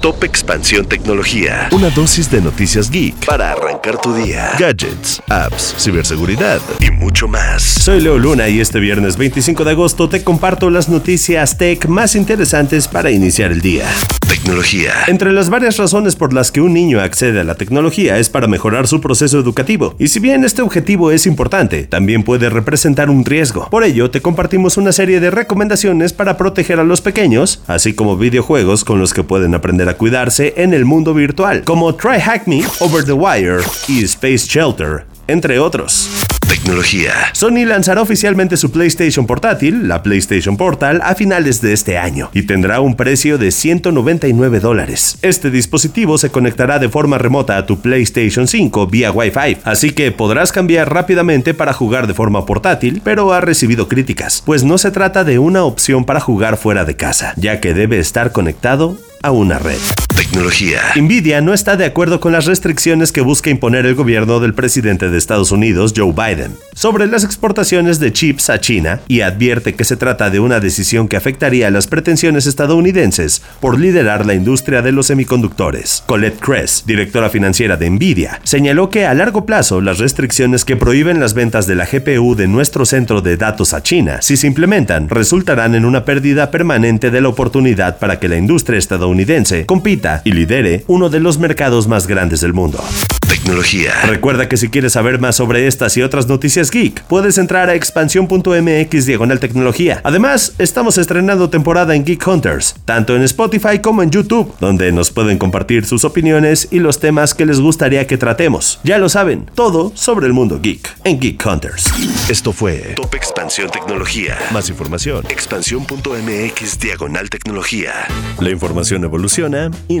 Top Expansión Tecnología. Una dosis de noticias geek para arrancar tu día. Gadgets, apps, ciberseguridad y mucho más. Soy Leo Luna y este viernes 25 de agosto te comparto las noticias tech más interesantes para iniciar el día. Tecnología. Entre las varias razones por las que un niño accede a la tecnología es para mejorar su proceso educativo. Y si bien este objetivo es importante, también puede representar un riesgo. Por ello, te compartimos una serie de recomendaciones para proteger a los pequeños, así como videojuegos con los que pueden aprender cuidarse en el mundo virtual, como Try Hack Me, Over the Wire y Space Shelter, entre otros. Sony lanzará oficialmente su PlayStation portátil, la PlayStation Portal, a finales de este año y tendrá un precio de 199 dólares. Este dispositivo se conectará de forma remota a tu PlayStation 5 vía Wi-Fi, así que podrás cambiar rápidamente para jugar de forma portátil, pero ha recibido críticas, pues no se trata de una opción para jugar fuera de casa, ya que debe estar conectado a una red. Tecnología. Nvidia no está de acuerdo con las restricciones que busca imponer el gobierno del presidente de Estados Unidos, Joe Biden, sobre las exportaciones de chips a China y advierte que se trata de una decisión que afectaría a las pretensiones estadounidenses por liderar la industria de los semiconductores. Colette Kress, directora financiera de Nvidia, señaló que a largo plazo las restricciones que prohíben las ventas de la GPU de nuestro centro de datos a China, si se implementan, resultarán en una pérdida permanente de la oportunidad para que la industria estadounidense compita y lidere uno de los mercados más grandes del mundo. Tecnología. Recuerda que si quieres saber más sobre estas y otras noticias geek, puedes entrar a expansión.mx diagonal tecnología. Además, estamos estrenando temporada en Geek Hunters, tanto en Spotify como en YouTube, donde nos pueden compartir sus opiniones y los temas que les gustaría que tratemos. Ya lo saben, todo sobre el mundo geek en Geek Hunters. Esto fue Top Expansión Tecnología. Más información, expansión.mx diagonal tecnología. La información evoluciona y